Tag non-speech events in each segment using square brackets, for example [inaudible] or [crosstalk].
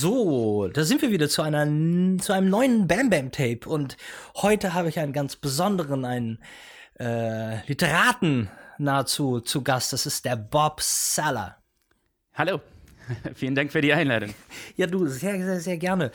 So, da sind wir wieder zu einer zu einem neuen Bam Bam Tape und heute habe ich einen ganz besonderen, einen äh, Literaten nahezu zu Gast. Das ist der Bob Saller. Hallo, [laughs] vielen Dank für die Einladung. Ja, du sehr sehr sehr gerne.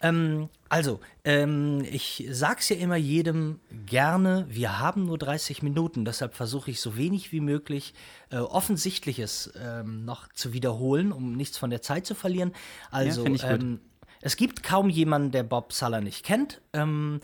Ähm, also, ähm, ich sag's ja immer jedem gerne, wir haben nur 30 Minuten, deshalb versuche ich so wenig wie möglich äh, Offensichtliches ähm, noch zu wiederholen, um nichts von der Zeit zu verlieren. Also, ja, ähm, es gibt kaum jemanden, der Bob Suller nicht kennt. Ähm,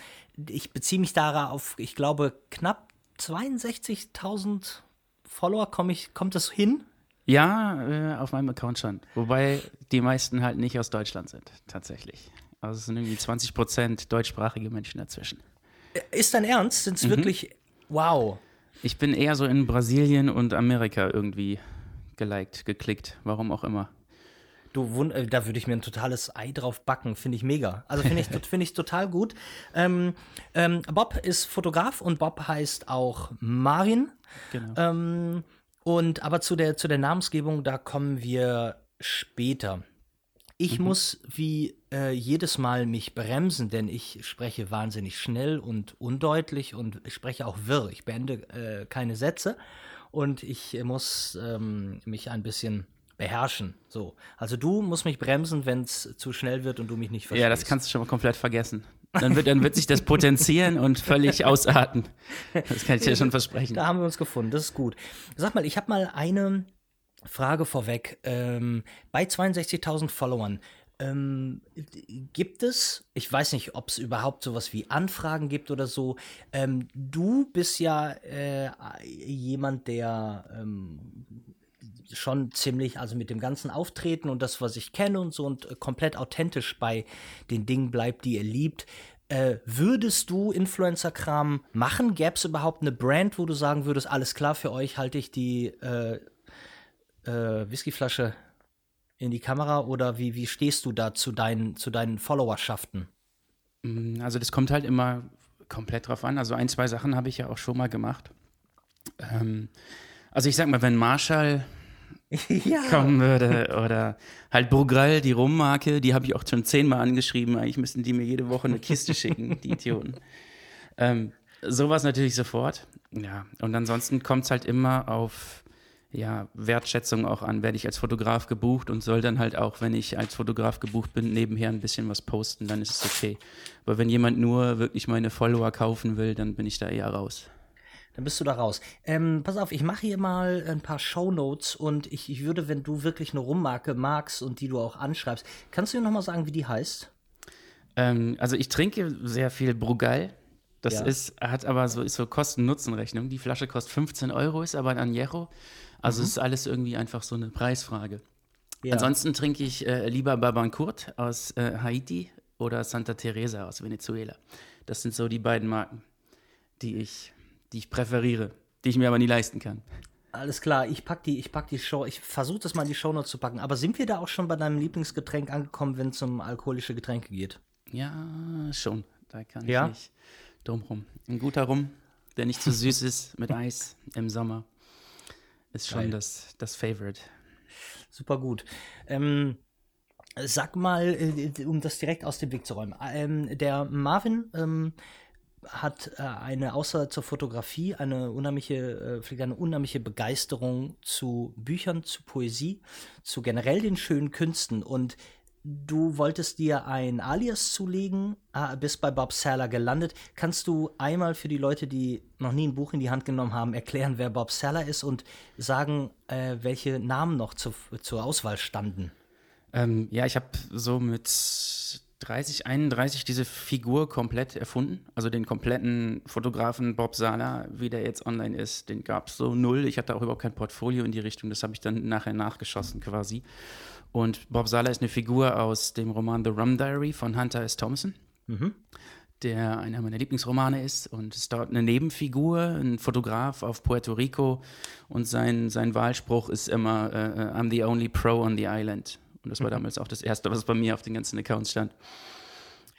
ich beziehe mich darauf, ich glaube, knapp 62.000 Follower, komm ich, kommt das hin? Ja, äh, auf meinem Account schon. Wobei die meisten halt nicht aus Deutschland sind, tatsächlich. Also es sind irgendwie 20 Prozent deutschsprachige Menschen dazwischen. Ist dein Ernst? Sind es mhm. wirklich. Wow. Ich bin eher so in Brasilien und Amerika irgendwie geliked, geklickt, warum auch immer. Du, äh, da würde ich mir ein totales Ei drauf backen, finde ich mega. Also finde ich, [laughs] find ich total gut. Ähm, ähm, Bob ist Fotograf und Bob heißt auch Marin. Genau. Ähm, und aber zu der, zu der Namensgebung, da kommen wir später. Ich mhm. muss wie äh, jedes Mal mich bremsen, denn ich spreche wahnsinnig schnell und undeutlich und ich spreche auch wirr. Ich beende äh, keine Sätze und ich muss ähm, mich ein bisschen beherrschen. So. Also du musst mich bremsen, wenn es zu schnell wird und du mich nicht verstehst. Ja, das kannst du schon mal komplett vergessen. Dann wird, dann wird sich das potenzieren und völlig ausarten. Das kann ich dir schon versprechen. Da haben wir uns gefunden, das ist gut. Sag mal, ich habe mal eine Frage vorweg. Ähm, bei 62.000 Followern, ähm, gibt es, ich weiß nicht, ob es überhaupt sowas wie Anfragen gibt oder so. Ähm, du bist ja äh, jemand, der ähm, schon ziemlich, also mit dem ganzen Auftreten und das, was ich kenne und so und äh, komplett authentisch bei den Dingen bleibt, die ihr liebt. Äh, würdest du Influencer-Kram machen? Gäbe es überhaupt eine Brand, wo du sagen würdest, alles klar, für euch halte ich die äh, äh, Whiskyflasche in die Kamera oder wie, wie stehst du da zu deinen, zu deinen Followerschaften? Mm, also das kommt halt immer komplett drauf an. Also ein, zwei Sachen habe ich ja auch schon mal gemacht. Ähm, also ich sag mal, wenn Marshall [laughs] ja. kommen würde oder halt Brugrell, die Rummarke, die habe ich auch schon zehnmal angeschrieben. Eigentlich müssten die mir jede Woche eine Kiste schicken, die Idioten. Ähm, sowas natürlich sofort. Ja, und ansonsten kommt es halt immer auf ja, Wertschätzung auch an, werde ich als Fotograf gebucht und soll dann halt auch, wenn ich als Fotograf gebucht bin, nebenher ein bisschen was posten, dann ist es okay. Aber wenn jemand nur wirklich meine Follower kaufen will, dann bin ich da eher raus. Dann bist du da raus. Ähm, pass auf, ich mache hier mal ein paar Shownotes und ich, ich würde, wenn du wirklich eine Rummarke magst und die du auch anschreibst, kannst du mir nochmal sagen, wie die heißt? Ähm, also ich trinke sehr viel Brugal. Das ja. ist, hat aber so, so Kosten-Nutzen-Rechnung. Die Flasche kostet 15 Euro, ist aber ein Añejo. Also mhm. es ist alles irgendwie einfach so eine Preisfrage. Ja. Ansonsten trinke ich äh, lieber Babancourt aus äh, Haiti oder Santa Teresa aus Venezuela. Das sind so die beiden Marken, die ich, die ich präferiere, die ich mir aber nie leisten kann. Alles klar, ich pack die, ich pack die Show, ich versuche das mal in die Shownotes zu packen. Aber sind wir da auch schon bei deinem Lieblingsgetränk angekommen, wenn es um alkoholische Getränke geht? Ja, schon. Da kann ja? ich nicht drum rum. Ein guter Rum, der nicht zu süß ist, mit Eis im Sommer ist schon das, das Favorite. Super gut. Ähm, sag mal, äh, um das direkt aus dem Weg zu räumen. Ähm, der Marvin ähm, hat äh, eine, außer zur Fotografie, eine unheimliche, äh, eine unheimliche Begeisterung zu Büchern, zu Poesie, zu generell den schönen Künsten. Und Du wolltest dir ein Alias zulegen, ah, bist bei Bob Saller gelandet. Kannst du einmal für die Leute, die noch nie ein Buch in die Hand genommen haben, erklären, wer Bob Saller ist und sagen, äh, welche Namen noch zu, zur Auswahl standen? Ähm, ja, ich habe so mit 30, 31 diese Figur komplett erfunden. Also den kompletten Fotografen Bob Sala, wie der jetzt online ist, den gab es so null. Ich hatte auch überhaupt kein Portfolio in die Richtung. Das habe ich dann nachher nachgeschossen quasi. Und Bob Sala ist eine Figur aus dem Roman The Rum Diary von Hunter S. Thompson, mhm. der einer meiner Lieblingsromane ist. Und es ist dort eine Nebenfigur, ein Fotograf auf Puerto Rico. Und sein, sein Wahlspruch ist immer: uh, I'm the only pro on the island. Und das war mhm. damals auch das Erste, was bei mir auf den ganzen Accounts stand.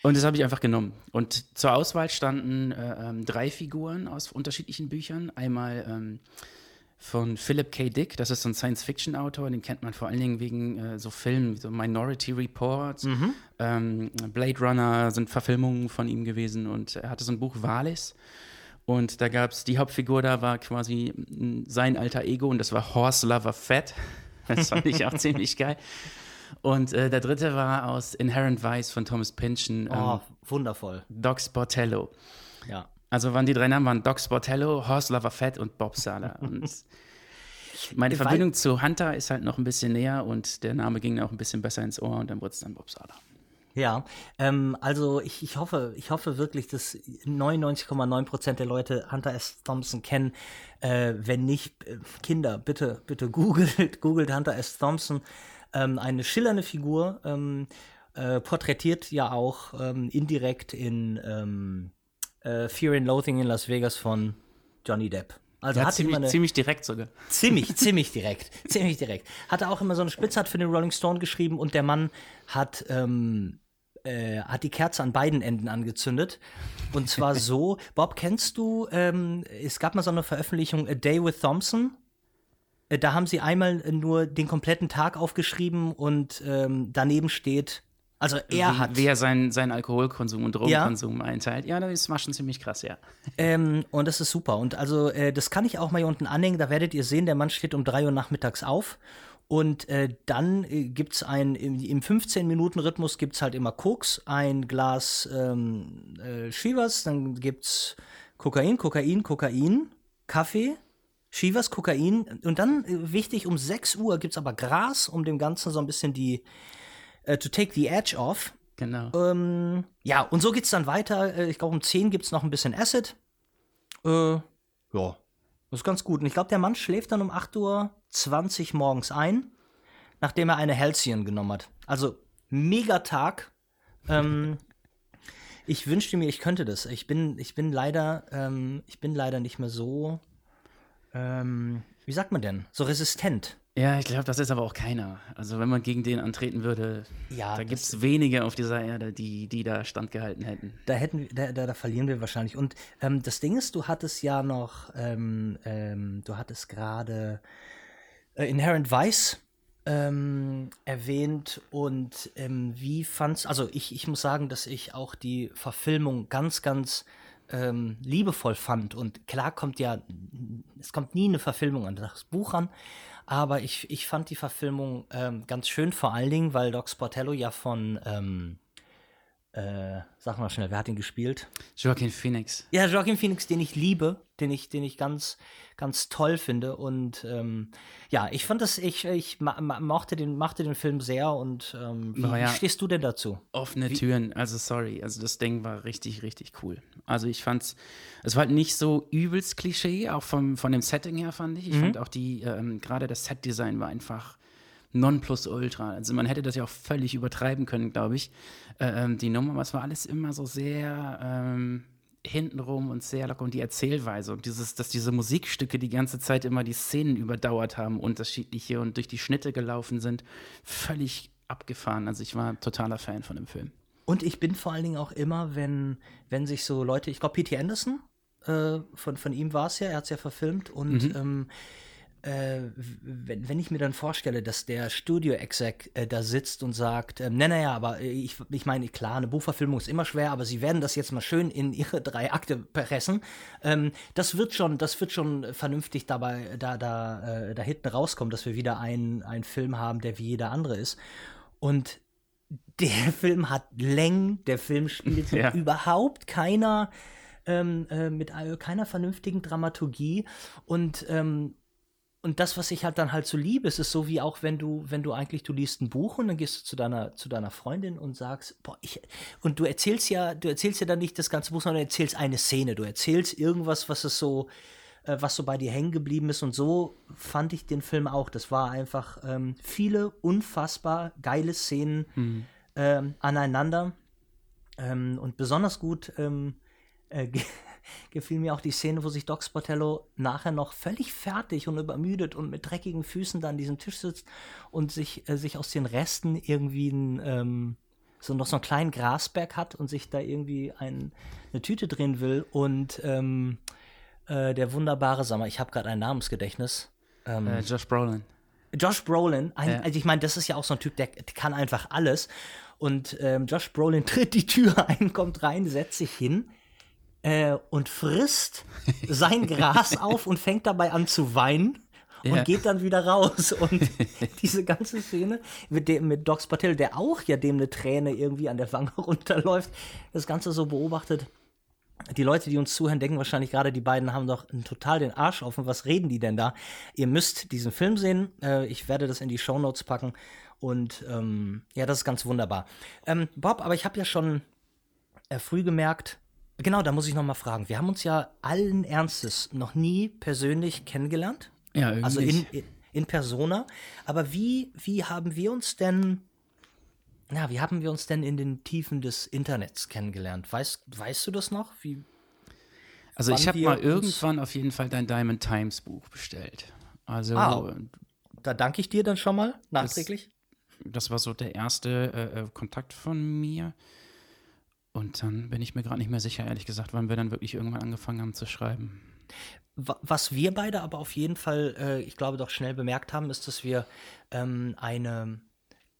Und das habe ich einfach genommen. Und zur Auswahl standen äh, ähm, drei Figuren aus unterschiedlichen Büchern. Einmal ähm, von Philip K. Dick. Das ist so ein Science-Fiction-Autor, den kennt man vor allen Dingen wegen äh, so Filmen wie so Minority Report, Mhm. ähm, Blade Runner sind Verfilmungen von ihm gewesen und er hatte so ein Buch Valis. Und da gab es, die Hauptfigur da war quasi mm, sein alter Ego und das war Horse Lover Fett. [laughs] Das fand ich auch [laughs] ziemlich geil. Und äh, der dritte war aus Inherent Vice von Thomas Pynchon, Oh, ähm, wundervoll. Doc Sportello. Ja. Also waren die drei Namen waren Doc Sportello, Horse Lover Fett und Bob Sala. [laughs] Und meine Verbindung zu Hunter ist halt noch ein bisschen näher und der Name ging auch ein bisschen besser ins Ohr und dann wurde es dann Bob Sala. Ja, ähm, also ich, ich hoffe, ich hoffe wirklich, dass 99,9 Prozent der Leute Hunter S. Thompson kennen. Äh, wenn nicht, äh, Kinder, bitte, bitte googelt, [laughs] googelt Hunter S. Thompson. Ähm, eine schillernde Figur, ähm, äh, porträtiert ja auch ähm, indirekt in ähm, äh, Fear and Loathing in Las Vegas von Johnny Depp. Also Ja, hat ziemlich, immer eine, ziemlich direkt sogar. Ziemlich, [laughs] ziemlich direkt. Ziemlich direkt. Hat er auch immer so eine Spitze hat für den Rolling Stone geschrieben und der Mann hat, ähm, äh, hat die Kerze an beiden Enden angezündet. Und zwar so, [laughs] Bob, kennst du, ähm, es gab mal so eine Veröffentlichung, A Day with Thompson. Äh, Da haben sie einmal nur den kompletten Tag aufgeschrieben und ähm, daneben steht, also er wie, hat. Wie er seinen, seinen Alkoholkonsum und Drogenkonsum einteilt. Ja, das war schon ziemlich krass, ja. Ähm, und das ist super. Und also, äh, das kann ich auch mal hier unten anhängen. Da werdet ihr sehen, der Mann steht um 3 Uhr nachmittags auf. Und äh, dann äh, gibt es ein, im, im 15-Minuten-Rhythmus gibt es halt immer Koks, ein Glas ähm, äh, Shivas, dann gibt es Kokain, Kokain, Kokain, Kaffee, Shivas, Kokain. Und dann, äh, wichtig, um 6 Uhr gibt es aber Gras, um dem Ganzen so ein bisschen die, äh, to take the edge off. Genau. Ähm, ja, und so geht's dann weiter. Äh, Ich glaube, um 10 gibt's noch ein bisschen Acid. Äh, ja. Das ist ganz gut. Und ich glaube, der Mann schläft dann um 8.20 Uhr morgens ein, nachdem er eine Halcyon genommen hat. Also, mega Tag. Ähm, [laughs] ich wünschte mir, ich könnte das. Ich bin, ich bin leider, ähm, ich bin leider nicht mehr so, ähm, wie sagt man denn? So resistent. Ja, ich glaube, das ist aber auch keiner. Also wenn man gegen den antreten würde, Ja, da gibt es wenige auf dieser Erde, die, die da standgehalten hätten. Da hätten wir, da, da, da verlieren wir wahrscheinlich. Und ähm, das Ding ist, du hattest ja noch, ähm, ähm, du hattest gerade äh, Inherent Vice ähm, erwähnt und ähm, wie fandst, also ich, ich muss sagen, dass ich auch die Verfilmung ganz, ganz ähm, liebevoll fand. Und klar kommt ja, es kommt nie eine Verfilmung an das Buch an, aber ich, ich fand die Verfilmung ähm, ganz schön, vor allen Dingen, weil Doc Sportello ja von, ähm, äh, sag mal schnell, wer hat ihn gespielt? Joaquin Phoenix. Ja, Joaquin Phoenix, den ich liebe, den ich, den ich ganz, ganz toll finde. Und ähm, ja, ich fand das, ich, ich mochte, den, mochte den Film sehr. Und ähm, wie, ja. wie stehst du denn dazu? Offene Türen, also sorry, also das Ding war richtig, richtig cool. Also ich fand's, es war halt nicht so übelst Klischee, auch vom, von dem Setting her fand ich. Ich fand auch die, ähm, gerade das Setdesign war einfach Nonplusultra. Also man hätte das ja auch völlig übertreiben können, glaube ich, äh, ähm, die Nummer, aber es war alles immer so sehr ähm, hintenrum und sehr locker und die Erzählweise und dieses, dass diese Musikstücke die ganze Zeit immer die Szenen überdauert haben, unterschiedliche und durch die Schnitte gelaufen sind, völlig abgefahren. Also ich war totaler Fan von dem Film. Und ich bin vor allen Dingen auch immer, wenn, wenn sich so Leute, ich glaube, P.T. Anderson, äh, von, von ihm war es ja, er hat es ja verfilmt. Und ähm, äh, wenn, wenn ich mir dann vorstelle, dass der Studio-Exec äh, da sitzt und sagt, ähm, na, naja, aber ich, ich meine, klar, eine Buchverfilmung ist immer schwer, aber sie werden das jetzt mal schön in ihre [laughs] drei Akte pressen. Ähm, das wird schon, das wird schon vernünftig dabei, da, da, äh, da hinten rauskommen, dass wir wieder einen, einen Film haben, der wie jeder andere ist. Und der [laughs] Film hat Längen, der Film spielt mit [laughs] Ja. überhaupt keiner, ähm, äh, mit äh, keiner vernünftigen Dramaturgie und ähm, und das, was ich halt dann halt so liebe, ist es so wie auch, wenn du, wenn du eigentlich, du liest ein Buch und dann gehst du zu deiner, zu deiner Freundin und sagst, boah, ich, und du erzählst ja, du erzählst ja dann nicht das ganze Buch, sondern du erzählst eine Szene, du erzählst irgendwas, was es so, äh, was so bei dir hängen geblieben ist. Und so fand ich den Film auch. Das war einfach ähm, viele unfassbar geile Szenen ähm, aneinander. Ähm, und besonders gut ähm, äh, [laughs] gefiel mir auch die Szene, wo sich Doc Sportello nachher noch völlig fertig und übermüdet und mit dreckigen Füßen da an diesem Tisch sitzt und sich, äh, sich aus den Resten irgendwie ein, ähm, so noch so einen kleinen Grasberg hat und sich da irgendwie ein, eine Tüte drehen will und ähm, äh, der wunderbare, sag mal, ich habe gerade ein Namensgedächtnis. Ähm, äh, Josh Brolin. Josh Brolin, ein, Ja. also ich meine, das ist ja auch so ein Typ, der, der kann einfach alles. Und ähm, Josh Brolin [laughs] tritt die Tür ein, kommt rein, setzt sich hin äh, und frisst sein [laughs] Gras auf und fängt dabei an zu weinen. Und Ja. geht dann wieder raus. Und [laughs] diese ganze Szene mit, dem, mit Docs Patel, der auch ja dem eine Träne irgendwie an der Wange [laughs] runterläuft, das Ganze so beobachtet. Die Leute, die uns zuhören, denken wahrscheinlich gerade, die beiden haben doch total den Arsch offen. Was reden die denn da? Ihr müsst diesen Film sehen. Äh, ich werde das in die Shownotes packen. Und ähm, ja, das ist ganz wunderbar. Ähm, Bob, aber ich habe ja schon äh, früh gemerkt, genau, da muss ich noch mal fragen. Wir haben uns ja allen Ernstes noch nie persönlich kennengelernt. Ja, irgendwie. Also in, in, in Persona. Aber wie, wie haben wir uns denn, na, wie haben wir uns denn in den Tiefen des Internets kennengelernt? Weißt, weißt du das noch? Wie, Also ich habe mal irgendwann auf jeden Fall dein Diamond Times Buch bestellt. Also Ah. da danke ich dir dann schon mal nachträglich. das war so der erste äh, äh, Kontakt von mir. Und dann bin ich mir gerade nicht mehr sicher, ehrlich gesagt, wann wir dann wirklich irgendwann angefangen haben zu schreiben. Wa- Was wir beide aber auf jeden Fall, äh, ich glaube, doch schnell bemerkt haben, ist, dass wir ähm, eine,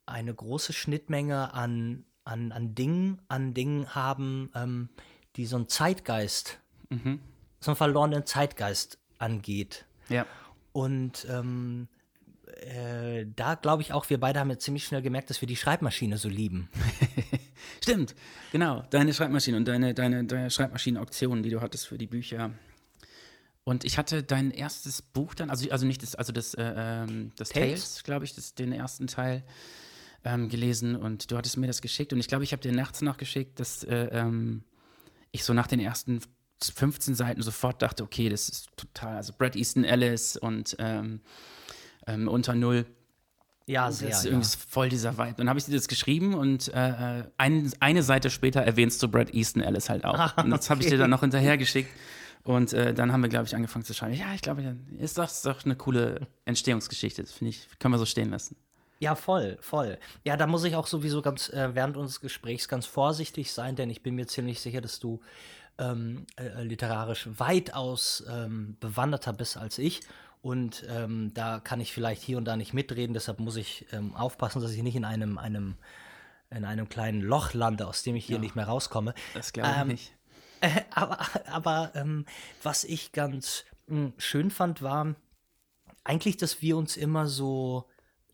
eine große Schnittmenge an, an, an Dingen, an Dingen haben, ähm, die so einen Zeitgeist, Mhm. so einen verlorenen Zeitgeist angeht. Ja. Und ähm, äh, da glaube ich auch, wir beide haben ja ziemlich schnell gemerkt, dass wir die Schreibmaschine so lieben. [laughs] Stimmt, genau. Deine Schreibmaschine und deine, deine, deine Schreibmaschinenauktionen, die du hattest für die Bücher. Und ich hatte dein erstes Buch dann, also, also nicht das, also das, äh, ähm, das Tales? Glaube ich, das, den ersten Teil ähm, gelesen und du hattest mir das geschickt und ich glaube, ich habe dir nachts nachgeschickt, dass äh, ähm, ich so nach den ersten 15 Seiten sofort dachte, okay, das ist total, also Brad Easton Ellis und ähm, ähm, unter Null. Ja, Das sehr. ist ja. irgendwie voll dieser Vibe. Dann habe ich dir das geschrieben und äh, äh, ein, eine Seite später erwähnst du Brad Easton Ellis halt auch. Ah, und das habe ich okay. dir dann noch hinterher geschickt. Und äh, dann haben wir, glaube ich, angefangen zu schreiben. Ja, ich glaube, ist das doch eine coole Entstehungsgeschichte. Das finde ich, können wir so stehen lassen. Ja, voll, voll. Ja, da muss ich auch sowieso ganz äh, während unseres Gesprächs ganz vorsichtig sein, denn ich bin mir ziemlich sicher, dass du ähm, äh, literarisch weitaus ähm, bewanderter bist als ich. Und ähm, da kann ich vielleicht hier und da nicht mitreden, deshalb muss ich ähm, aufpassen, dass ich nicht in einem, einem, in einem kleinen Loch lande, aus dem ich hier nicht mehr rauskomme. Das glaube ich Ähm, nicht. Äh, [laughs] aber aber ähm, was ich ganz mh, schön fand, war eigentlich, dass wir uns immer so.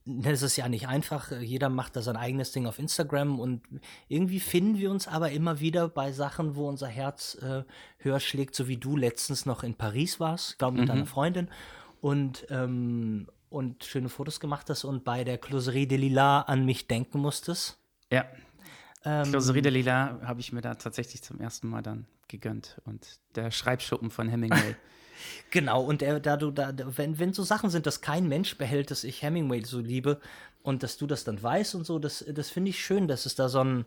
Das ist ja nicht einfach, jeder macht da sein eigenes Ding auf Instagram und irgendwie finden wir uns aber immer wieder bei Sachen, wo unser Herz äh, höher schlägt, so wie du letztens noch in Paris warst, glaube mit deiner Freundin und, ähm, und schöne Fotos gemacht hast und bei der Closerie de Lila an mich denken musstest. Ja. Ähm, Closerie de Lila habe ich mir da tatsächlich zum ersten Mal dann gegönnt. Und der Schreibschuppen von Hemingway. [laughs] Genau, und er, da du da, wenn, wenn so Sachen sind, dass kein Mensch behält, dass ich Hemingway so liebe und dass du das dann weißt und so, das, das finde ich schön, dass es da so ein,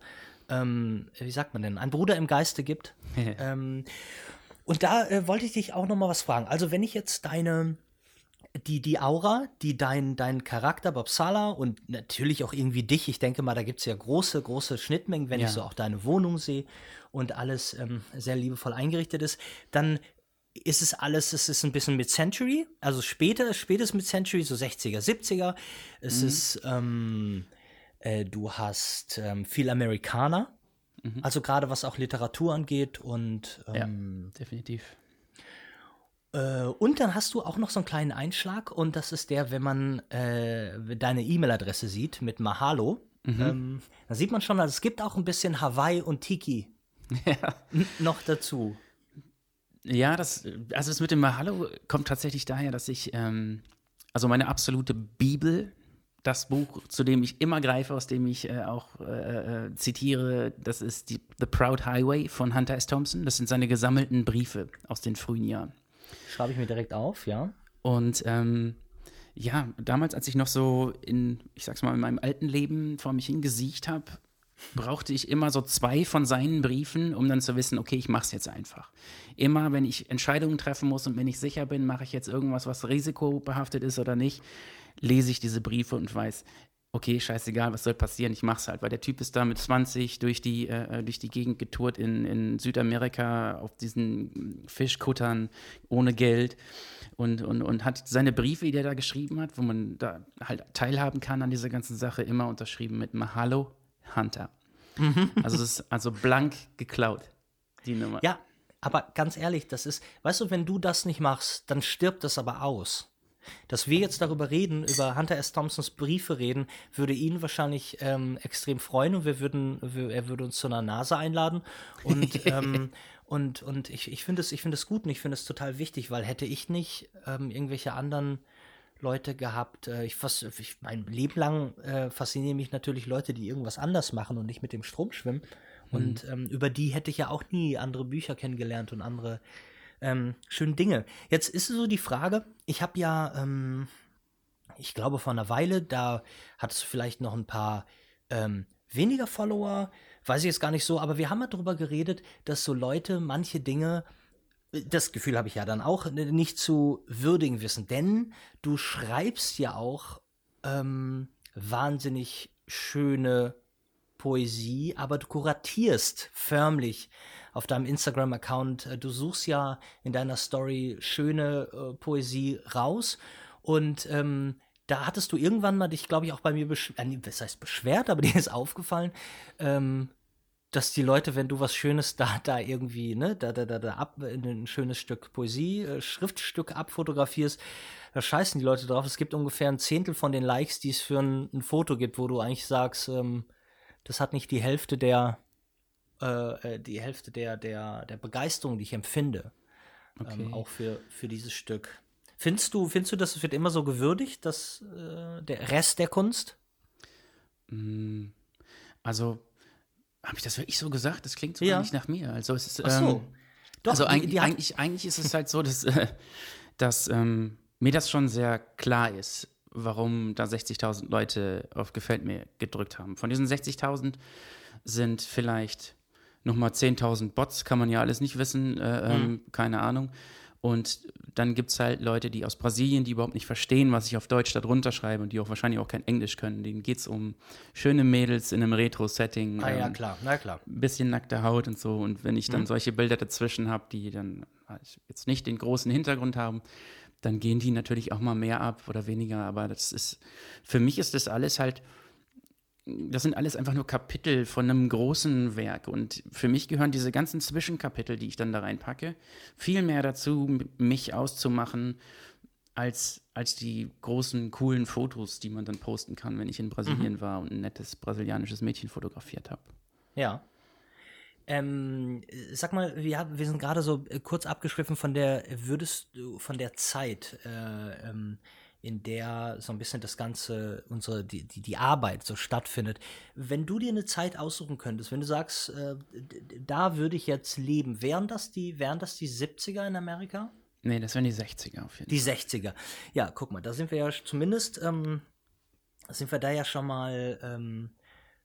ähm, wie sagt man denn, ein Bruder im Geiste gibt. [laughs] ähm, und da äh, wollte ich dich auch noch mal was fragen. Also wenn ich jetzt deine, die, die Aura, die dein, dein Charakter, Bob Sala und natürlich auch irgendwie dich, ich denke mal, da gibt es ja große, große Schnittmengen, wenn Ja. ich so auch deine Wohnung sehe und alles ähm, sehr liebevoll eingerichtet ist, dann ist es alles, es ist ein bisschen mit Century, also später, spätes mit Century, so 60er, 70er. Es Mhm. ist, ähm, äh, du hast ähm, viel Amerikaner, also gerade was auch Literatur angeht und Mhm. ja, ähm, definitiv. Äh, und dann hast du auch noch so einen kleinen Einschlag und das ist der, wenn man äh, deine E-Mail-Adresse sieht mit Mahalo, ähm, da sieht man schon, also es gibt auch ein bisschen Hawaii und Tiki [laughs] n- noch dazu. Ja, das, also das mit dem Mahalo kommt tatsächlich daher, dass ich, ähm, also meine absolute Bibel, das Buch, zu dem ich immer greife, aus dem ich äh, auch äh, äh, zitiere, das ist die, The Proud Highway von Hunter S. Thompson. Das sind seine gesammelten Briefe aus den frühen Jahren. Schreibe ich mir direkt auf, ja. Und ähm, ja, damals, als ich noch so in, ich sag's mal, in meinem alten Leben vor mich hingesiegt habe, brauchte ich immer so zwei von seinen Briefen, um dann zu wissen, okay, ich mach's jetzt einfach. Immer, wenn ich Entscheidungen treffen muss und wenn ich sicher bin, mache ich jetzt irgendwas, was risikobehaftet ist oder nicht, lese ich diese Briefe und weiß, okay, scheißegal, was soll passieren, ich mach's halt, weil der Typ ist da mit 20 durch die, äh, durch die Gegend getourt in, in Südamerika auf diesen Fischkuttern ohne Geld und, und, und hat seine Briefe, die er da geschrieben hat, wo man da halt teilhaben kann an dieser ganzen Sache, immer unterschrieben mit Mahalo Hunter. Also es ist also blank geklaut, die Nummer. Ja, aber ganz ehrlich, das ist, weißt du, wenn du das nicht machst, dann stirbt das aber aus. Dass wir jetzt darüber reden, über Hunter S. Thompsons Briefe reden, würde ihn wahrscheinlich ähm, extrem freuen und wir würden, wir, er würde uns zu einer Nase einladen. Und, [laughs] ähm, und, und ich, ich finde es, es gut und ich finde es total wichtig, weil hätte ich nicht ähm, irgendwelche anderen Leute gehabt, äh, ich, fast, ich mein Leben lang äh, faszinieren mich natürlich Leute, die irgendwas anders machen und nicht mit dem Strom schwimmen. Und ähm, über die hätte ich ja auch nie andere Bücher kennengelernt und andere ähm, schöne Dinge. Jetzt ist so die Frage, ich habe ja, ähm, ich glaube vor einer Weile, da hattest du vielleicht noch ein paar ähm, weniger Follower, weiß ich jetzt gar nicht so, aber wir haben mal darüber geredet, dass so Leute manche Dinge, das Gefühl habe ich ja dann auch, nicht zu würdigen wissen, denn du schreibst ja auch ähm, wahnsinnig schöne Poesie, aber du kuratierst förmlich auf deinem Instagram-Account. Äh, du suchst ja in deiner Story schöne äh, Poesie raus und ähm, da hattest du irgendwann mal dich, glaube ich, auch bei mir beschwert, äh, das heißt beschwert, aber [laughs] dir ist aufgefallen, ähm, dass die Leute, wenn du was Schönes da, da irgendwie, ne, da, da, da, da ab, ein schönes Stück Poesie, äh, Schriftstück abfotografierst, da scheißen die Leute drauf. Es gibt ungefähr ein Zehntel von den Likes, die es für ein, ein Foto gibt, wo du eigentlich sagst, ähm, das hat nicht die Hälfte der, äh, äh, die Hälfte der, der, der Begeisterung, die ich empfinde. Ähm, okay. Ähm, auch für, für dieses Stück. Findest du, findest du, dass es wird immer so gewürdigt, dass äh, der Rest der Kunst? Mm, also, habe ich das wirklich so gesagt? Das klingt so ja. nicht nach mir. Also es ist, Ach so. Ähm, Doch, also die, eigentlich, die eigentlich, eigentlich ist es halt so, dass, äh, [laughs] dass ähm, mir das schon sehr klar ist, warum da 60.000 Leute auf Gefällt mir gedrückt haben. Von diesen 60.000 sind vielleicht nochmal 10.000 Bots, kann man ja alles nicht wissen, äh, mhm. keine Ahnung. Und dann gibt es halt Leute, die aus Brasilien, die überhaupt nicht verstehen, was ich auf Deutsch darunter schreibe und die auch wahrscheinlich auch kein Englisch können. Denen geht es um schöne Mädels in einem Retro-Setting. Ah ja, ähm, klar, na klar. Ein bisschen nackte Haut und so. Und wenn ich dann mhm. solche Bilder dazwischen habe, die dann halt jetzt nicht den großen Hintergrund haben, dann gehen die natürlich auch mal mehr ab oder weniger. Aber das ist, für mich ist das alles halt, das sind alles einfach nur Kapitel von einem großen Werk. Und für mich gehören diese ganzen Zwischenkapitel, die ich dann da reinpacke, viel mehr dazu, mich auszumachen, als, als die großen, coolen Fotos, die man dann posten kann, wenn ich in Brasilien mhm. war und ein nettes brasilianisches Mädchen fotografiert habe. Ja. Ähm, sag mal, wir, wir sind gerade so äh, kurz abgeschriffen von der, würdest du von der Zeit, äh, ähm, in der so ein bisschen das Ganze, unsere, die, die, die Arbeit so stattfindet. Wenn du dir eine Zeit aussuchen könntest, wenn du sagst, äh, da würde ich jetzt leben, wären das die, wären das die 70er in Amerika? Nee, das wären die 60er auf jeden die Fall. Die 60er. Ja, guck mal, da sind wir ja zumindest, ähm, sind wir da ja schon mal, ähm,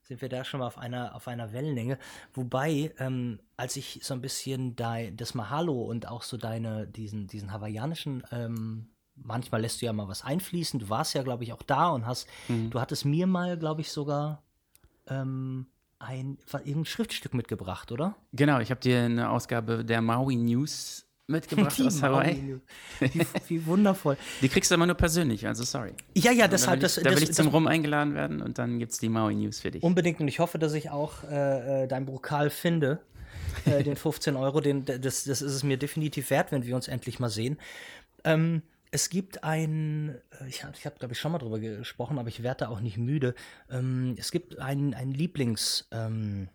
sind wir da schon mal auf einer, auf einer Wellenlänge. Wobei, ähm, als ich so ein bisschen da, das Mahalo und auch so deine, diesen, diesen hawaiianischen, ähm, manchmal lässt du ja mal was einfließen. Du warst ja, glaube ich, auch da und hast, mhm. du hattest mir mal, glaube ich, sogar ein, irgendein Schriftstück mitgebracht, oder? Genau, ich habe dir eine Ausgabe der Maui News mitgebracht aus Hawaii. Wie, wie, wundervoll. [laughs] Die kriegst du aber nur persönlich, also sorry. Ja, ja, deshalb. Da will ich, da will ich zum Rum eingeladen werden und dann gibt es die Maui News für dich. Unbedingt und ich hoffe, dass ich auch äh, äh dein Brokal finde. äh, [laughs] den 15 Euro, den, das, das ist es mir definitiv wert, wenn wir uns endlich mal sehen. Ähm, es gibt ein, äh, ich habe, hab, glaube ich, schon mal drüber gesprochen, aber ich werde da auch nicht müde. Ähm, es gibt einen, einen Lieblingszeichner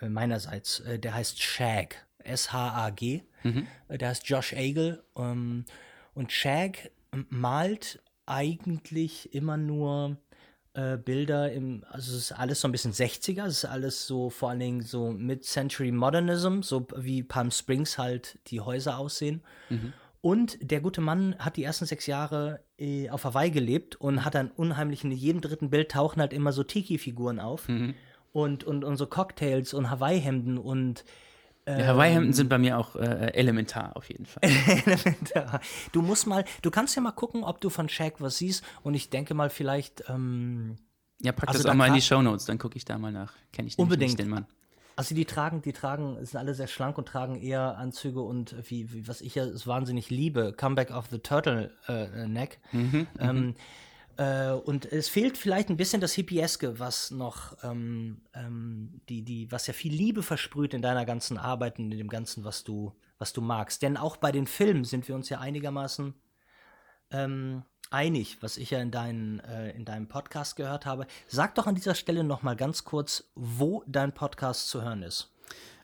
ähm, äh, meinerseits, äh, der heißt Shag. S-H-A-G. Mhm. Äh, der heißt Josh Agel. Ähm, und Shag malt eigentlich immer nur äh, Bilder im, also es ist alles so ein bisschen 60er, es ist alles so vor allen Dingen so Mid-Century Modernism, so wie Palm Springs halt die Häuser aussehen. Mhm. Und der gute Mann hat die ersten sechs Jahre äh, auf Hawaii gelebt und hat dann unheimlich in jedem dritten Bild tauchen halt immer so Tiki-Figuren auf. Mhm. Und, und, und so Cocktails und Hawaii-Hemden und Ja, Hawaii-Hemden sind bei mir auch äh, elementar auf jeden Fall. [laughs] elementar. Du musst mal, du kannst ja mal gucken, ob du von Shaq was siehst und ich denke mal vielleicht. Ähm, ja, pack Also das da auch mal in die grad- Shownotes, dann gucke ich da mal nach. Kenne ich Unbedingt. nicht den Mann. Also die tragen, die tragen, sind alle sehr schlank und tragen eher Anzüge und wie, wie was ich ja wahnsinnig liebe, Comeback of the Turtleneck. ähm, äh, und es fehlt vielleicht ein bisschen das Hippieske, was noch ähm, ähm, die, die, was ja viel Liebe versprüht in deiner ganzen Arbeit und in dem Ganzen, was du, was du magst. Denn auch bei den Filmen sind wir uns ja einigermaßen ähm, einig, was ich ja in, deinen, äh, in deinem Podcast gehört habe. Sag doch an dieser Stelle noch mal ganz kurz, wo dein Podcast zu hören ist.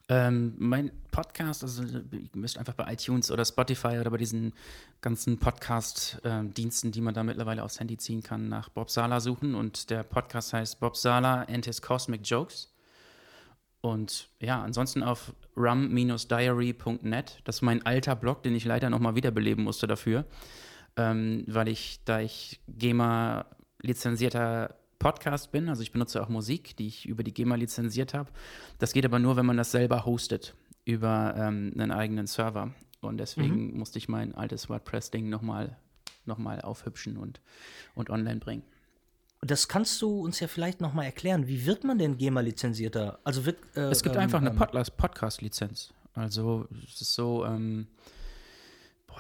Ähm, mein Podcast, also ihr müsst einfach bei iTunes oder Spotify oder bei diesen ganzen Podcast-Diensten, die man da mittlerweile aufs Handy ziehen kann, nach Bob Sala suchen. Und der Podcast heißt Bob Sala and his Cosmic Jokes. Und ja, ansonsten auf rum-diary.net. Das ist mein alter Blog, den ich leider nochmal wiederbeleben musste dafür. Ähm, weil ich, da ich GEMA lizenzierter Podcast bin, also ich benutze auch Musik, die ich über die GEMA lizenziert habe. Das geht aber nur, wenn man das selber hostet über ähm, einen eigenen Server. Und deswegen musste ich mein altes WordPress-Ding nochmal noch mal aufhübschen und, und online bringen. Das kannst du uns ja vielleicht noch mal erklären. Wie wird man denn GEMA-lizenzierter? Also wird äh, Es gibt ähm, einfach eine ähm, Podcast-Lizenz. Also es ist so, ähm,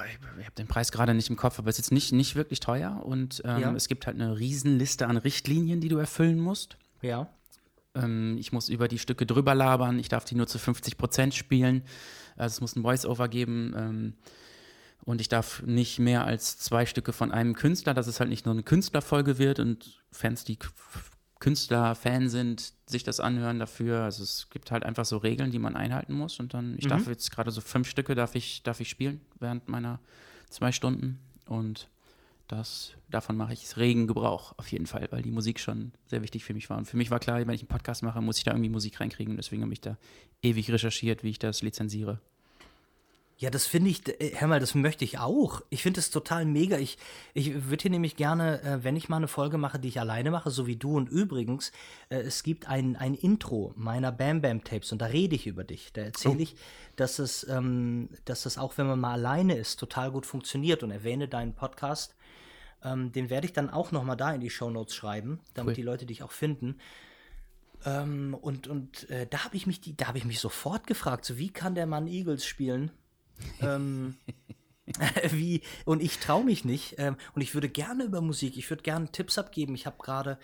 ich, habe den Preis gerade nicht im Kopf, aber es ist jetzt nicht, nicht wirklich teuer und ähm, Ja. es gibt halt eine Riesenliste an Richtlinien, die du erfüllen musst. Ja. Ähm, ich muss über die Stücke drüber labern, ich darf die nur zu 50 Prozent spielen. Also es muss ein Voice-Over geben. Ähm, und ich darf nicht mehr als zwei Stücke von einem Künstler, dass es halt nicht nur eine Künstlerfolge wird und Fans, die K- Künstler-Fan sind, sich das anhören dafür. Also es gibt halt einfach so Regeln, die man einhalten muss. Und dann, ich darf jetzt gerade so fünf Stücke darf ich, darf ich spielen während meiner zwei Stunden. Und das, davon mache ich regen Gebrauch, auf jeden Fall, weil die Musik schon sehr wichtig für mich war. Und für mich war klar, wenn ich einen Podcast mache, muss ich da irgendwie Musik reinkriegen. Und deswegen habe ich da ewig recherchiert, wie ich das lizenziere. Ja, das finde ich, äh, hör mal, das möchte ich auch. Ich finde es total mega. Ich, ich würde hier nämlich gerne, äh, wenn ich mal eine Folge mache, die ich alleine mache, so wie du und übrigens, äh, es gibt ein, ein Intro meiner Bam Bam Tapes und da rede ich über dich. Da erzähle ich, dass es, ähm, dass es auch, wenn man mal alleine ist, total gut funktioniert und erwähne deinen Podcast. Ähm, den werde ich dann auch noch mal da in die Shownotes schreiben, damit Cool. die Leute dich auch finden. Ähm, und und äh, da habe ich mich, die, da habe ich mich sofort gefragt, so wie kann der Mann Eagles spielen? Ähm, [laughs] wie, und ich traue mich nicht. Ähm, und ich würde gerne über Musik, ich würde gerne Tipps abgeben. Ich habe gerade,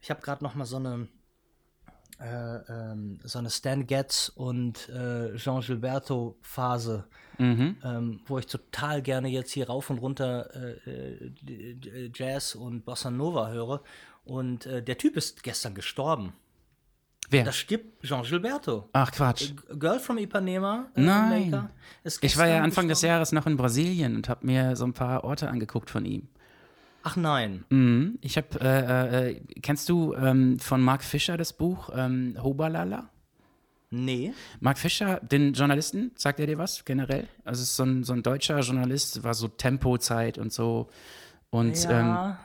ich habe gerade noch mal so eine, äh, ähm, so eine Stan Getz und äh, Jean Gilberto Phase, ähm, wo ich total gerne jetzt hier rauf und runter äh, äh, Jazz und Bossa Nova höre. Und äh, der Typ ist gestern gestorben. Wer? Da stirbt Jean Gilberto. Ach Quatsch. Girl from Ipanema. Äh, Nein. Ich war ja Anfang des gestorben. Jahres noch in Brasilien und habe mir so ein paar Orte angeguckt von ihm. Ach nein. Mhm. Ich habe, äh, äh, kennst du ähm, von Mark Fischer das Buch ähm, Hobalala? Nee. Mark Fischer, den Journalisten, sagt er dir was generell? Also es ist so ein, so ein deutscher Journalist, war so Tempozeit und so. Und ähm, Ja,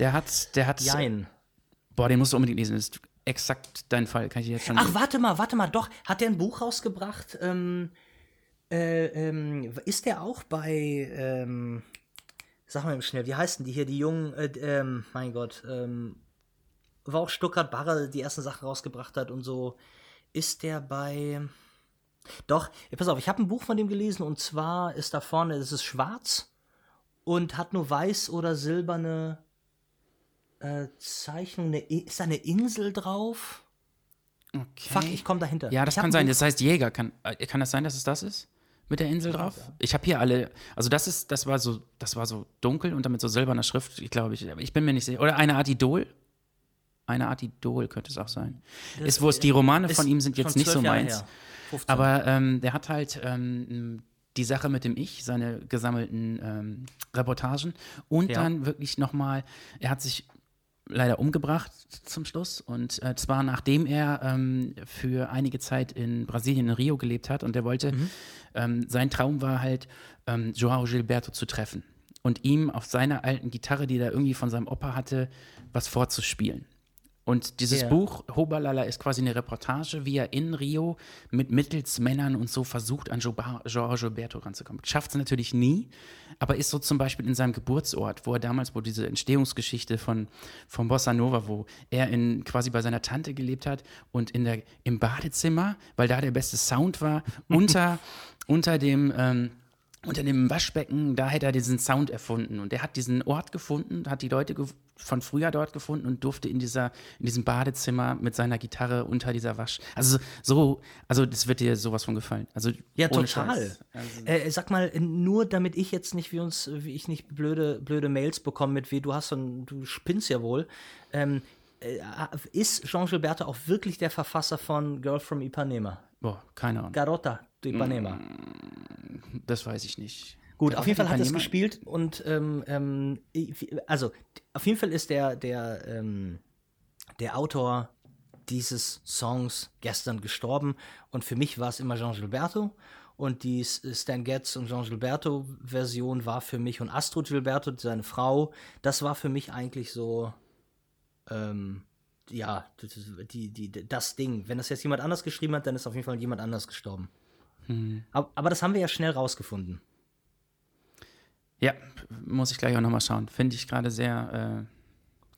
der hat, der hat, jein. boah, den musst du unbedingt lesen. Das ist exakt dein Fall, kann ich jetzt schon. Ach, warte mal, warte mal, doch. Hat der ein Buch rausgebracht? Ähm, äh, ähm, ist der auch bei, ähm, sag mal schnell, wie heißen die hier, die jungen, äh, ähm, mein Gott, ähm, war auch Stuttgart Barre, die ersten Sachen rausgebracht hat und so. Ist der bei. Doch, ja, pass auf, ich habe ein Buch von dem gelesen und zwar ist da vorne, es ist schwarz und hat nur weiß oder silberne äh, Zeichnung. Eine, ist da eine Insel drauf? okay. Fuck, ich komme dahinter. Ja, das Ich kann ein sein. Das heißt Jäger. Kann, äh, kann das sein, dass es das ist? Mit der Insel drauf? Ich habe hier alle. Also das ist, das war so, das war so dunkel und damit so silberner Schrift, ich glaube ich. Ich bin mir nicht sicher. Oder eine Art Idol? Eine Art Idol könnte es auch sein. ist, wo es die Romane von Ist ihm sind jetzt nicht so Jahre meins. her. 15. Aber ähm, der hat halt ähm, die Sache mit dem Ich, seine gesammelten ähm, Reportagen und Ja. dann wirklich nochmal, er hat sich leider umgebracht zum Schluss. Und äh, zwar nachdem er ähm, für einige Zeit in Brasilien, in Rio gelebt hat. Und er wollte, ähm, sein Traum war halt, ähm, Joao Gilberto zu treffen und ihm auf seiner alten Gitarre, die er irgendwie von seinem Opa hatte, was vorzuspielen. Und dieses Ja. Buch, Hobalala, ist quasi eine Reportage, wie er in Rio mit Mittelsmännern und so versucht, an Jo- Joao Gilberto ranzukommen. Schafft es natürlich nie, aber ist so zum Beispiel in seinem Geburtsort, wo er damals, wo diese Entstehungsgeschichte von, von Bossa Nova, wo er in, quasi bei seiner Tante gelebt hat und in der, im Badezimmer, weil da der beste Sound war, [laughs] unter, unter dem. Ähm, unter dem Waschbecken, da hätte er diesen Sound erfunden. Und er hat diesen Ort gefunden, hat die Leute von früher dort gefunden und durfte in, dieser, in diesem Badezimmer mit seiner Gitarre unter dieser Wasch. Also so, also das wird dir sowas von gefallen. Also Ja, total. Also, Äh, sag mal, nur damit ich jetzt nicht, wie uns, wie ich nicht blöde, blöde Mails bekomme mit wie du hast und du spinnst ja wohl. Ähm, äh, ist Jean Gilberto auch wirklich der Verfasser von Girl from Ipanema? boah, keine Ahnung. Garota de Ipanema. Das weiß ich nicht. Gut, auf jeden Fall hat es gespielt und ähm, ähm, also auf jeden Fall ist der der ähm, der Autor dieses Songs gestern gestorben und für mich war es immer Jean Gilberto und die Stan Getz und Jean Gilberto Version war für mich und Astrid Gilberto seine Frau das war für mich eigentlich so ähm, ja die, die, das Ding. Wenn das jetzt jemand anders geschrieben hat dann ist auf jeden Fall jemand anders gestorben. Aber, aber das haben wir ja schnell rausgefunden Ja, muss ich gleich auch nochmal schauen. Finde ich gerade sehr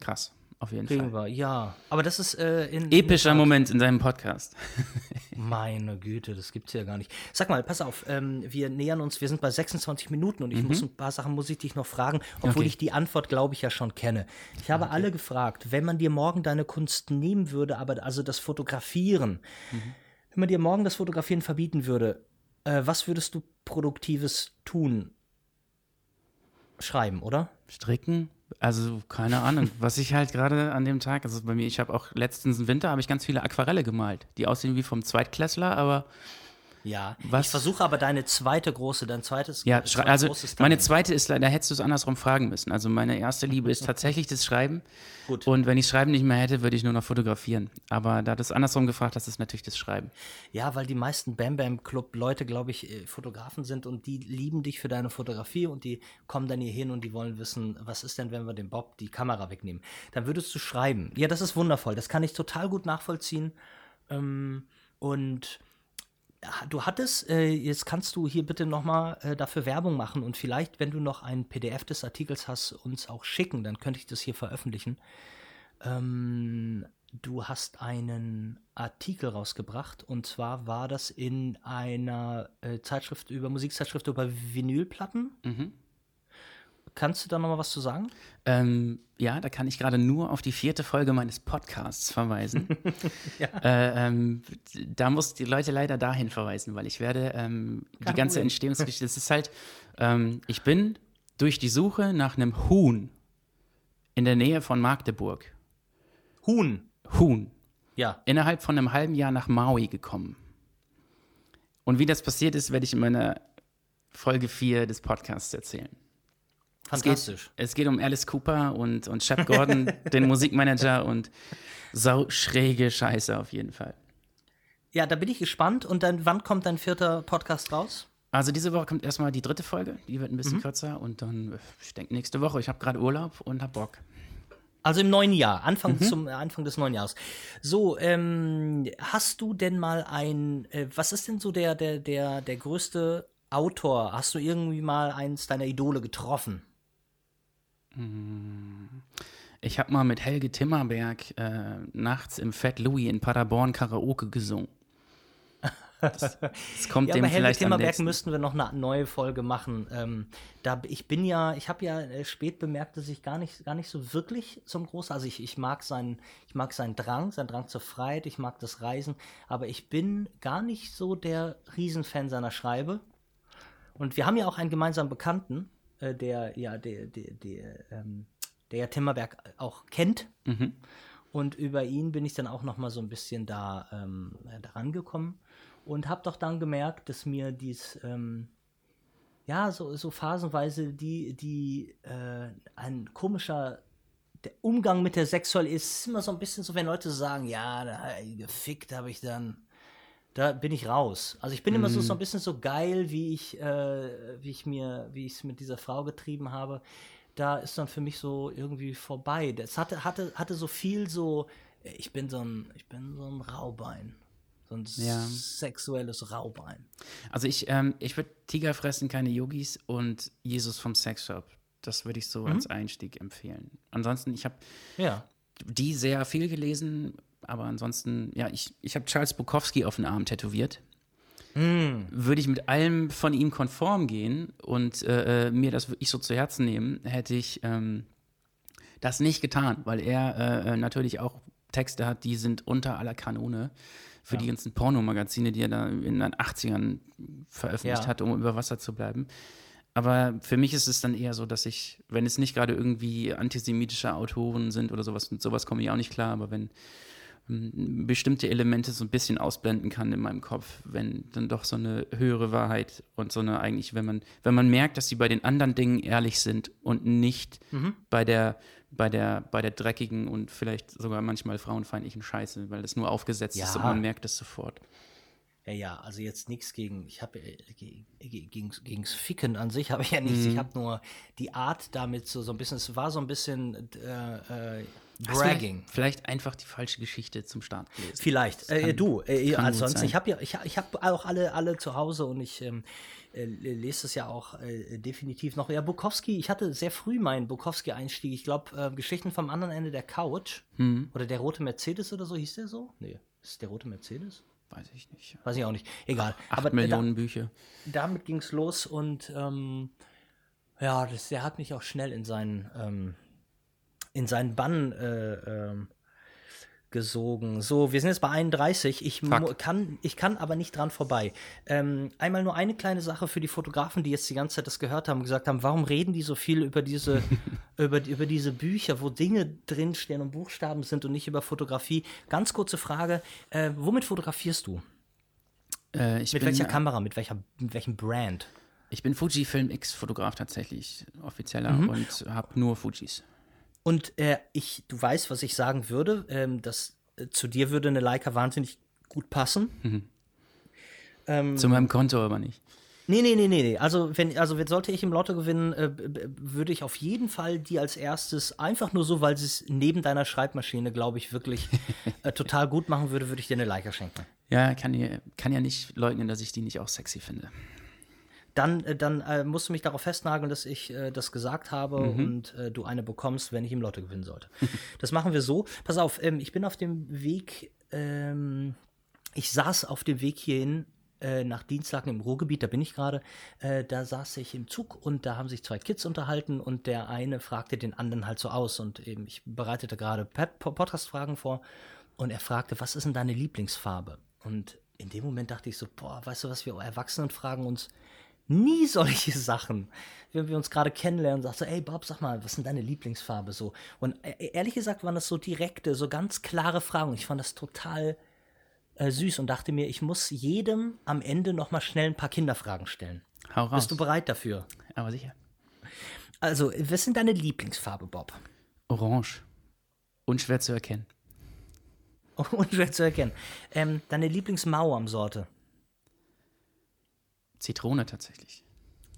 äh, krass, auf jeden Kriegen Fall. wir, ja. Aber das ist äh, in. Epischer in Moment in seinem Podcast. [laughs] Meine Güte, das gibt's ja gar nicht. Sag mal, pass auf, ähm, wir nähern uns, wir sind bei 26 Minuten und ich muss ein paar Sachen, muss ich dich noch fragen, obwohl Mhm. Okay. ich die Antwort, glaube ich, ja schon kenne. Ich habe alle gefragt, wenn man dir morgen deine Kunst nehmen würde, aber also das Fotografieren, Mhm. wenn man dir morgen das Fotografieren verbieten würde, äh, was würdest du Produktives tun? Schreiben, oder? Stricken? Also, keine Ahnung, [laughs] was ich halt gerade an dem Tag, also bei mir, ich habe auch letztens im Winter habe ich ganz viele Aquarelle gemalt, die aussehen wie vom Zweitklässler, aber Ja. Was- Ich versuche aber deine zweite große, dein zweites ja, zweites schrei- also großes meine zweite ist, da hättest du es andersrum fragen müssen. Also meine erste Liebe ist [laughs] tatsächlich das Schreiben. Gut. Und wenn ich Schreiben nicht mehr hätte, würde ich nur noch fotografieren. Aber da du es andersrum gefragt hast, ist natürlich das Schreiben. Ja, weil die meisten Bam Bam Club Leute, glaube ich, äh, Fotografen sind und die lieben dich für deine Fotografie und die kommen dann hier hin und die wollen wissen, was ist denn, wenn wir dem Bob die Kamera wegnehmen? Dann würdest du schreiben. Ja, das ist wundervoll. Das kann ich total gut nachvollziehen. Ähm, und du hattest, äh, jetzt kannst du hier bitte nochmal äh, dafür Werbung machen und vielleicht, wenn du noch ein PDF des Artikels hast, uns auch schicken, dann könnte ich das hier veröffentlichen. Ähm, du hast einen Artikel rausgebracht und zwar war das in einer äh, Zeitschrift über Musikzeitschrift über Vinylplatten. Kannst du da nochmal was zu sagen? Ähm, ja, da kann ich gerade nur auf die vierte Folge meines Podcasts verweisen. [laughs] äh, ähm, da muss die Leute leider dahin verweisen, weil ich werde ähm, die ganze Problem. Entstehungsgeschichte, das ist halt, [laughs] ähm, ich bin durch die Suche nach einem Huhn in der Nähe von Magdeburg, Huhn. Huhn, Ja. innerhalb von einem halben Jahr nach Maui gekommen. Und wie das passiert ist, werde ich in meiner Folge 4 des Podcasts erzählen. Fantastisch. Es geht, es geht um Alice Cooper und, und Shep Gordon, [laughs] den Musikmanager und sau schräge Scheiße auf jeden Fall. Ja, da bin ich gespannt. Und dann, wann kommt dein vierter Podcast raus? Also diese Woche kommt erstmal die dritte Folge, die wird ein Mhm. bisschen kürzer und dann, ich denke nächste Woche, ich habe gerade Urlaub und hab Bock. Also im neuen Jahr, Anfang zum äh, Anfang des neuen Jahres. So, ähm, hast du denn mal ein, äh, was ist denn so der, der, der, der größte Autor? Hast du irgendwie mal eins deiner Idole getroffen? Ich habe mal mit Helge Timmerberg äh, nachts im Fat Louis in Paderborn Karaoke gesungen. Das, das kommt [laughs] Ja, dem bei Helge vielleicht Timmerberg müssten wir noch eine neue Folge machen. Ähm, da, ich bin ja, ich habe ja äh, spät bemerkt, dass ich gar nicht, gar nicht so wirklich so ein großer, also ich, ich mag seinen, ich mag seinen Drang, seinen Drang zur Freiheit, ich mag das Reisen, aber ich bin gar nicht so der Riesenfan seiner Schreibe. Und wir haben ja auch einen gemeinsamen Bekannten, äh, der ja, der, der, der, ähm, der ja Timmerberg auch kennt. Und über ihn bin ich dann auch noch mal so ein bisschen da ähm, daran gekommen und habe doch dann gemerkt, dass mir dies ähm, ja so, so phasenweise die die äh, ein komischer der Umgang mit der Sexualität ist immer so ein bisschen so, wenn Leute sagen, ja, da, gefickt habe ich dann, da bin ich raus. Also ich bin immer so, so ein bisschen so geil, wie ich, äh, wie ich mir, wie ich es mit dieser Frau getrieben habe. Da ist dann für mich so irgendwie vorbei. Das hatte, hatte, hatte so viel so Ich bin so ein, ich bin so ein Raubein. So ein Ja. sexuelles Raubein. Also ich, ähm, ich würde Tiger fressen, keine Yogis und Jesus vom Sexshop. Das würde ich so als Einstieg empfehlen. Ansonsten, ich habe Ja. die sehr viel gelesen, aber ansonsten, ja, ich, ich habe Charles Bukowski auf den Arm tätowiert. Würde ich mit allem von ihm konform gehen und äh, äh, mir das wirklich so zu Herzen nehmen, hätte ich ähm, das nicht getan, weil er äh, äh, natürlich auch Texte hat, die sind unter aller Kanone für die ganzen Pornomagazine, die er da in den 80ern veröffentlicht Ja. hat, um über Wasser zu bleiben. Aber für mich ist es dann eher so, dass ich, wenn es nicht gerade irgendwie antisemitische Autoren sind oder sowas, mit sowas komme ich auch nicht klar, aber wenn bestimmte Elemente so ein bisschen ausblenden kann in meinem Kopf, wenn dann doch so eine höhere Wahrheit und so eine eigentlich, wenn man, wenn man merkt, dass sie bei den anderen Dingen ehrlich sind und nicht bei der, bei der, bei der dreckigen und vielleicht sogar manchmal frauenfeindlichen Scheiße, weil das nur aufgesetzt ist Ja. und man merkt es sofort. Ja, ja, also jetzt nichts gegen, ich habe gegen, gegens Ficken an sich [laughs] habe ich ja nichts. Ich habe nur die Art damit so, so ein bisschen, es war so ein bisschen äh, äh, Bragging. Vielleicht einfach die falsche Geschichte zum Start gelesen. Vielleicht. Äh, kann- du, äh, kann gut ansonsten, sein. ich habe ja, ich, ich habe auch alle, alle zu Hause und ich ähm, äh, lese es ja auch äh, definitiv noch. Ja, Bukowski, ich hatte sehr früh meinen Bukowski-Einstieg. Ich glaube, äh, Geschichten vom anderen Ende der Couch Mhm. oder der rote Mercedes oder so, hieß der so? Nee, ist der rote Mercedes? Weiß ich nicht. Weiß ich auch nicht. Egal. Acht Aber äh, Millionen Bücher. Da, damit ging es los und ähm, ja, das, der hat mich auch schnell in seinen, ähm, in seinen Bann äh, ähm, gesogen. So, wir sind jetzt bei 31. Ich, Fuck. kann, ich kann aber nicht dran vorbei. Ähm, einmal nur eine kleine Sache für die Fotografen, die jetzt die ganze Zeit das gehört haben, gesagt haben, warum reden die so viel über diese, [laughs] über, über diese Bücher, wo Dinge drinstehen und Buchstaben sind und nicht über Fotografie. Ganz kurze Frage, äh, womit fotografierst du? Äh, Mit bin, welcher Kamera, mit, welcher, mit welchem Brand? ich bin Fujifilm X-Fotograf tatsächlich, offizieller, Mhm. und habe nur Fujis. Und äh, ich, du weißt, was ich sagen würde, ähm, dass äh, zu dir würde eine Leica wahnsinnig gut passen. Ähm, Zu meinem Konto aber nicht. Nee, nee, nee, nee, nee. Also, wenn, also wenn, sollte ich im Lotto gewinnen, äh, würde ich auf jeden Fall die als erstes, einfach nur so, weil sie es neben deiner Schreibmaschine, glaube ich, wirklich äh, [laughs] total gut machen würde, würde ich dir eine Leica schenken. Ja, kann, ja- kann ja nicht leugnen, dass ich die nicht auch sexy finde. Dann, äh, dann äh, musst du mich darauf festnageln, dass ich äh, das gesagt habe und äh, du eine bekommst, wenn ich im Lotto gewinnen sollte. [laughs] das machen wir so. Pass auf, ähm, ich bin auf dem Weg, ähm, ich saß auf dem Weg hierhin äh, nach Dienstlagen im Ruhrgebiet, da bin ich gerade, äh, da saß ich im Zug und da haben sich zwei Kids unterhalten und der eine fragte den anderen halt so aus und eben ich bereitete gerade Podcast-Fragen vor und er fragte, was ist denn deine Lieblingsfarbe? Und in dem Moment dachte ich so, boah, weißt du was, wir Erwachsenen fragen uns nie [laughs] solche Sachen. Wenn wir uns gerade kennenlernen, sagst du, ey Bob, sag mal, was ist denn deine Lieblingsfarbe so? Und äh, ehrlich gesagt waren das so direkte, so ganz klare Fragen. Ich fand das total äh, süß und dachte mir, ich muss jedem am Ende noch mal schnell ein paar Kinderfragen stellen. Hau raus. Bist du bereit dafür? aber sicher. Also, was ist denn deine Lieblingsfarbe, Bob? Orange. Unschwer zu erkennen. [laughs] Unschwer zu erkennen. Ähm, deine Lieblingsmauermsorte? Zitrone tatsächlich.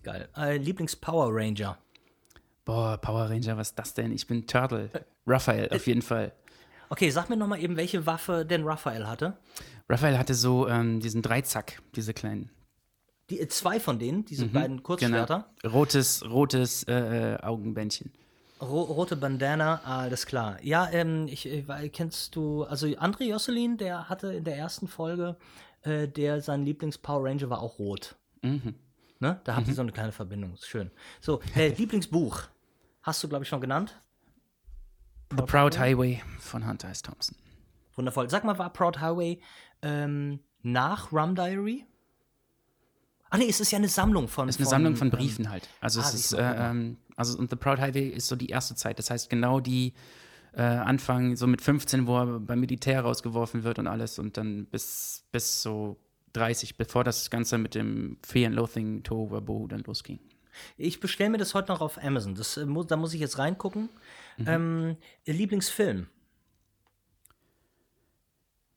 Geil. Äh, Lieblings-Power Ranger? Boah, Power Ranger, was ist das denn? Ich bin Turtle. Raphael, auf jeden Fall. Okay, sag mir noch mal eben, welche Waffe denn Raphael hatte. Raphael hatte so ähm, diesen Dreizack, diese kleinen. Die, äh, zwei von denen, diese beiden Kurzschwerter. Genau. Rotes, rotes äh, äh, Augenbändchen. Ro rote Bandana, alles klar. Ja, ähm, ich, äh, kennst du, also André Josselin, der hatte in der ersten Folge, äh, der sein Lieblings-Power Ranger war auch rot. Ne? Da habt ihr so eine kleine Verbindung, ist schön. So, äh, Lieblingsbuch, hast du, glaube ich, schon genannt. The Proud Highway von Hunter S. Thompson. Wundervoll. Sag mal, war Proud Highway ähm, nach Rum Diary? Ah nee, es ist ja eine Sammlung von. ist eine Sammlung von Briefen halt. Also ah, es ist, äh, ähm, also und The Proud Highway ist so die erste Zeit. Das heißt genau die äh, Anfang, so mit 15, wo er beim Militär rausgeworfen wird und alles und dann bis, bis so 30, bevor das Ganze mit dem Fear and Loathing Tohuwabohu dann losging. Ich bestelle mir das heute noch auf Amazon. Das, äh, da muss ich jetzt reingucken. Ähm, Lieblingsfilm?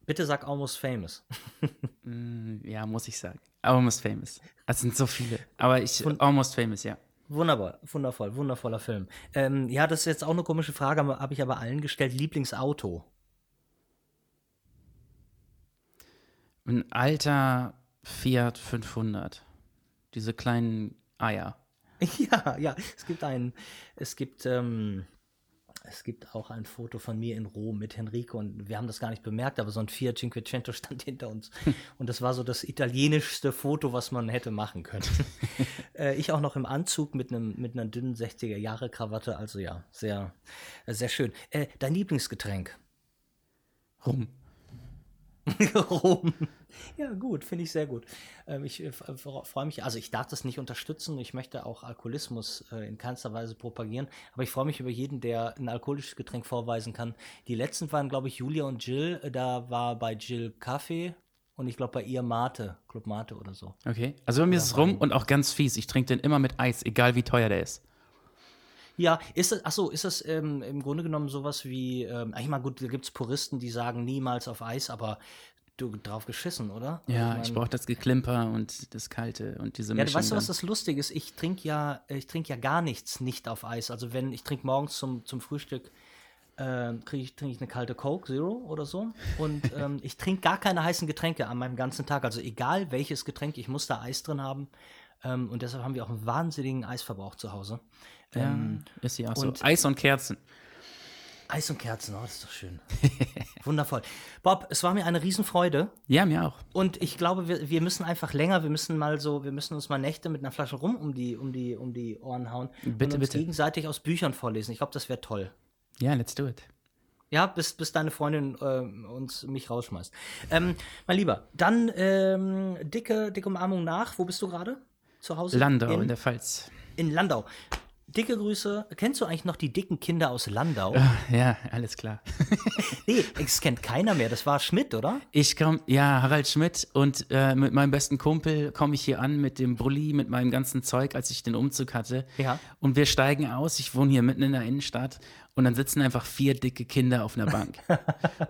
Bitte sag Almost Famous. [laughs] Ja, muss ich sagen. Almost Famous. Es sind so viele. Aber ich, Almost Famous, ja. Wunderbar, wundervoll, wundervoller Film. Ähm, ja, das ist jetzt auch eine komische Frage, habe ich aber allen gestellt. Lieblingsauto? Ein alter Fiat 500. Diese kleinen Eier. [laughs] Ja, ja, es gibt ein, es gibt, ähm, es gibt auch ein Foto von mir in Rom mit Henrico und wir haben das gar nicht bemerkt, aber so ein Fiat Cinquecento [laughs] stand hinter uns und das war so das italienischste Foto, was man hätte machen können. [laughs] äh, ich auch noch im Anzug mit einem mit einer dünnen 60er Jahre Krawatte, also ja, sehr, sehr schön. Äh, dein Lieblingsgetränk? Rum. Rum. Ja, gut, finde ich sehr gut. Ähm, ich äh, freue mich, also ich darf das nicht unterstützen. Ich möchte auch Alkoholismus äh, in keinster Weise propagieren, aber ich freue mich über jeden, der ein alkoholisches Getränk vorweisen kann. Die letzten waren, glaube ich, Julia und Jill. Äh, da war bei Jill Kaffee und ich glaube bei ihr Mate, Club Mate oder so. Okay, also bei mir ist es rum und auch ganz fies. Ich trinke den immer mit Eis, egal wie teuer der ist. Ja, ist das, achso, ist das ähm, im Grunde genommen sowas wie, ähm, ich meine, gut, da gibt es Puristen, die sagen niemals auf Eis, aber du drauf geschissen, oder? Ja, Also, ich mein- brauche das Geklimper und das Kalte und diese Ja, Mischung. du weißt du, was das lustig ist? Ich trinke ja, ich trinke ja gar nichts nicht auf Eis. Also wenn ich trinke morgens zum, zum Frühstück äh, kriege ich, trinke ich eine kalte Coke Zero oder so. Und [laughs] ähm, ich trinke gar keine heißen Getränke an meinem ganzen Tag. Also egal welches Getränk, ich muss da Eis drin haben. Ähm, und deshalb haben wir auch einen wahnsinnigen Eisverbrauch zu Hause. ja, Ähm, ist ja auch so. und- Eis und Kerzen. Eis und Kerzen, oh, das ist doch schön. [laughs] Wundervoll. Bob, es war mir eine Riesenfreude. Ja, mir auch. Und ich glaube, wir, wir müssen einfach länger, wir müssen mal so, wir müssen uns mal Nächte mit einer Flasche rum um die, um die, um die Ohren hauen und Bitte, uns bitte. gegenseitig aus Büchern vorlesen. Ich glaube, das wäre toll. Ja, let's do it. Ja, bis, bis deine Freundin äh, uns mich rausschmeißt. Ähm, mein Lieber, dann ähm, dicke, dicke Umarmung nach. Wo bist du gerade? Zu Hause? Landau in, in der Pfalz. in Landau. Dicke Grüße. Kennst du eigentlich noch die dicken Kinder aus Landau? Ja, alles klar. [laughs] Nee, es kennt keiner mehr. Das war Schmidt, oder? Ich komme, ja, Harald Schmidt und äh, mit meinem besten Kumpel komme ich hier an mit dem Brulli, mit meinem ganzen Zeug, als ich den Umzug hatte. Ja. Und wir steigen aus. Ich wohne hier mitten in der Innenstadt und dann sitzen einfach vier dicke Kinder auf einer Bank.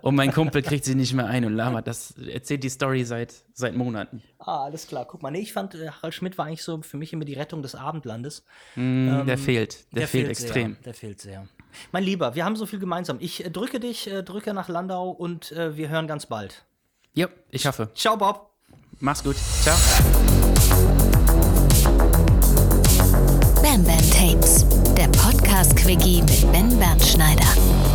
und mein Kumpel kriegt sie nicht mehr ein und labert. Das erzählt die Story seit, seit Monaten. Ah, alles klar. Guck mal, nee, ich fand, äh, Harald Schmidt war eigentlich so für mich immer die Rettung des Abendlandes. Mm, der fehlt. Der, fehlt, extrem. Sehr, der fehlt sehr. Mein Lieber, wir haben so viel gemeinsam. Ich äh, drücke dich, äh, drücke nach Landau und äh, wir hören ganz bald. Ja, ich hoffe. Ciao, Bob. Mach's gut. Ciao. Bam Bam Tapes, der Podcast-Quickie mit Ben Bernschneider.